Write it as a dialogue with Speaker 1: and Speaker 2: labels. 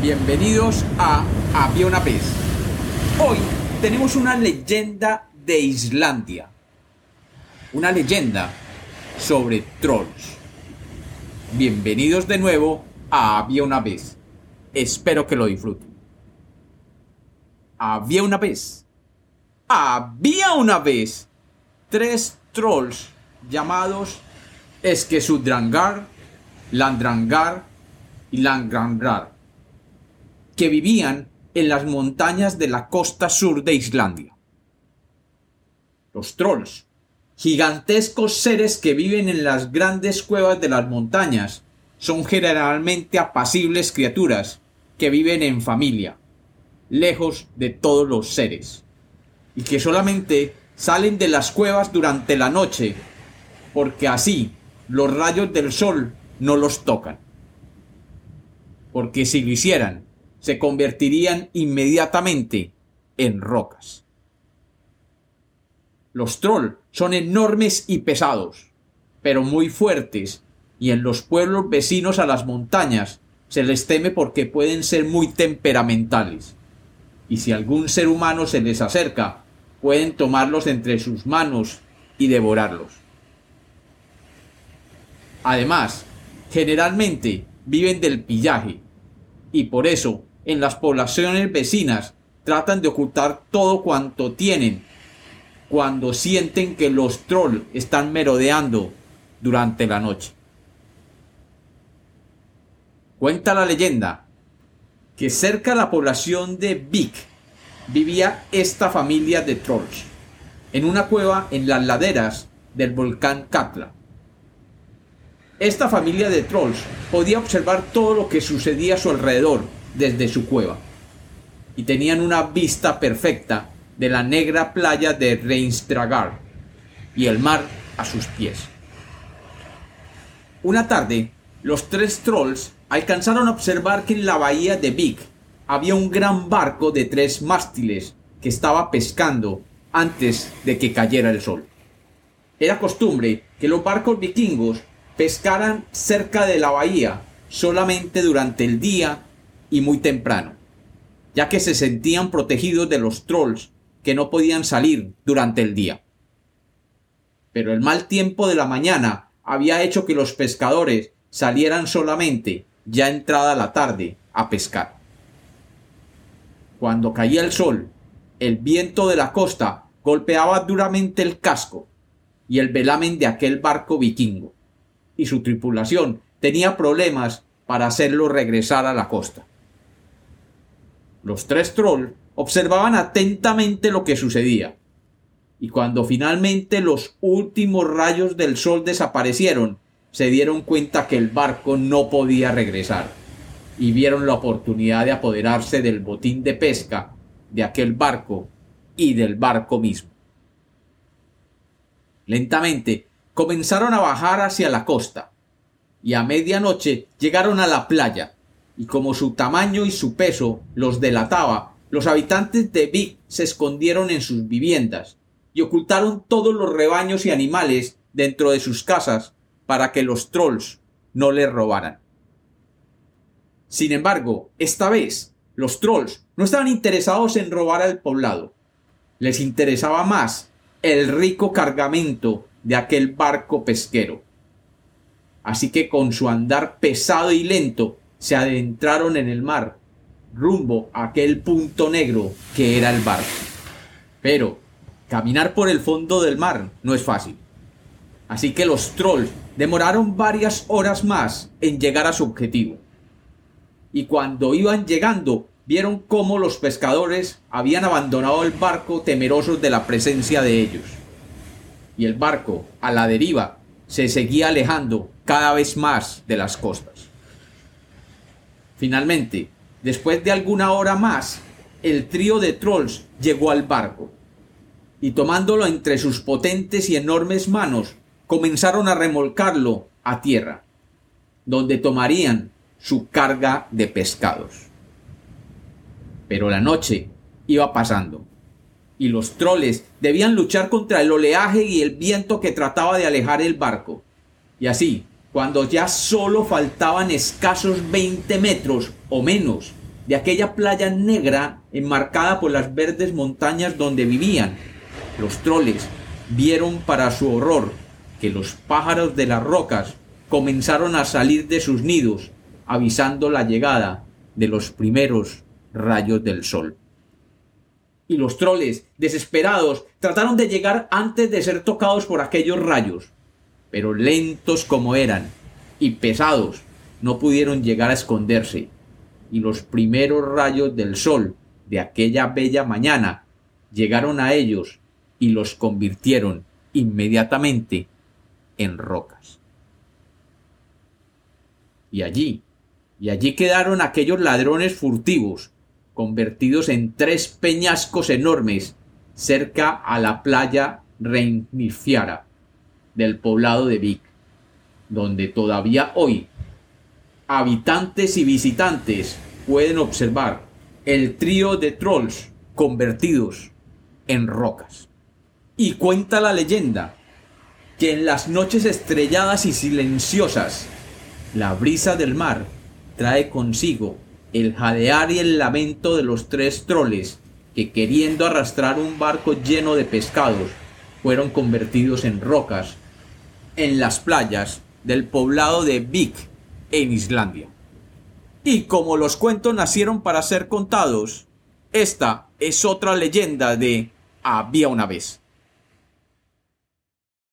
Speaker 1: Bienvenidos a Había una vez. Hoy tenemos una leyenda de Islandia. Una leyenda sobre trolls. Bienvenidos de nuevo a Había una vez. Espero que lo disfruten. Había una vez. Había una vez tres trolls llamados Eskesudrangar, Landrangar y Langrandrar, que vivían en las montañas de la costa sur de Islandia. Los trolls, gigantescos seres que viven en las grandes cuevas de las montañas, son generalmente apacibles criaturas que viven en familia, lejos de todos los seres, y que solamente salen de las cuevas durante la noche, porque así los rayos del sol no los tocan. Porque si lo hicieran, se convertirían inmediatamente en rocas. Los trolls son enormes y pesados, pero muy fuertes, y en los pueblos vecinos a las montañas se les teme porque pueden ser muy temperamentales. Y si algún ser humano se les acerca, pueden tomarlos entre sus manos y devorarlos. Además, generalmente viven del pillaje y por eso en las poblaciones vecinas tratan de ocultar todo cuanto tienen cuando sienten que los trolls están merodeando durante la noche. Cuenta la leyenda que cerca de la población de Vik vivía esta familia de trolls, en una cueva en las laderas del volcán Katla. Esta familia de trolls podía observar todo lo que sucedía a su alrededor desde su cueva, y tenían una vista perfecta de la negra playa de Reinstragar y el mar a sus pies. Una tarde, los tres trolls alcanzaron a observar que en la bahía de Vik había un gran barco de tres mástiles que estaba pescando antes de que cayera el sol. Era costumbre que los barcos vikingos pescaran cerca de la bahía solamente durante el día y muy temprano, ya que se sentían protegidos de los trolls que no podían salir durante el día. Pero el mal tiempo de la mañana había hecho que los pescadores salieran solamente ya entrada la tarde a pescar. Cuando caía el sol, el viento de la costa golpeaba duramente el casco y el velamen de aquel barco vikingo y su tripulación tenía problemas para hacerlo regresar a la costa. Los tres trolls observaban atentamente lo que sucedía, y cuando finalmente los últimos rayos del sol desaparecieron, se dieron cuenta que el barco no podía regresar, y vieron la oportunidad de apoderarse del botín de pesca de aquel barco y del barco mismo. Lentamente comenzaron a bajar hacia la costa, y a medianoche llegaron a la playa, y como su tamaño y su peso los delataba, los habitantes de Vic se escondieron en sus viviendas, y ocultaron todos los rebaños y animales dentro de sus casas para que los trolls no les robaran. Sin embargo, esta vez los trolls no estaban interesados en robar al poblado. Les interesaba más el rico cargamento de aquel barco pesquero. Así que con su andar pesado y lento se adentraron en el mar, rumbo a aquel punto negro que era el barco. Pero caminar por el fondo del mar no es fácil. Así que los trolls demoraron varias horas más en llegar a su objetivo. Y cuando iban llegando, vieron cómo los pescadores habían abandonado el barco temerosos de la presencia de ellos y el barco, a la deriva, se seguía alejando cada vez más de las costas. Finalmente, después de alguna hora más, el trío de trolls llegó al barco, y tomándolo entre sus potentes y enormes manos, comenzaron a remolcarlo a tierra, donde tomarían su carga de pescados. Pero la noche iba pasando y los troles debían luchar contra el oleaje y el viento que trataba de alejar el barco. Y así, cuando ya solo faltaban escasos 20 metros o menos de aquella playa negra enmarcada por las verdes montañas donde vivían. Los troles vieron para su horror que los pájaros de las rocas comenzaron a salir de sus nidos, avisando la llegada de los primeros rayos del sol. Y los troles, desesperados, trataron de llegar antes de ser tocados por aquellos rayos, pero lentos como eran y pesados, no pudieron llegar a esconderse, y los primeros rayos del sol de aquella bella mañana llegaron a ellos y los convirtieron inmediatamente en rocas. Y allí, y allí quedaron aquellos ladrones furtivos, convertidos en tres peñascos enormes cerca a la playa Reinifiara del poblado de Vic, donde todavía hoy habitantes y visitantes pueden observar el trío de trolls convertidos en rocas. Y cuenta la leyenda que en las noches estrelladas y silenciosas, la brisa del mar trae consigo el jadear y el lamento de los tres troles que queriendo arrastrar un barco lleno de pescados fueron convertidos en rocas en las playas del poblado de Vik en Islandia. Y como los cuentos nacieron para ser contados, esta es otra leyenda de Había una vez.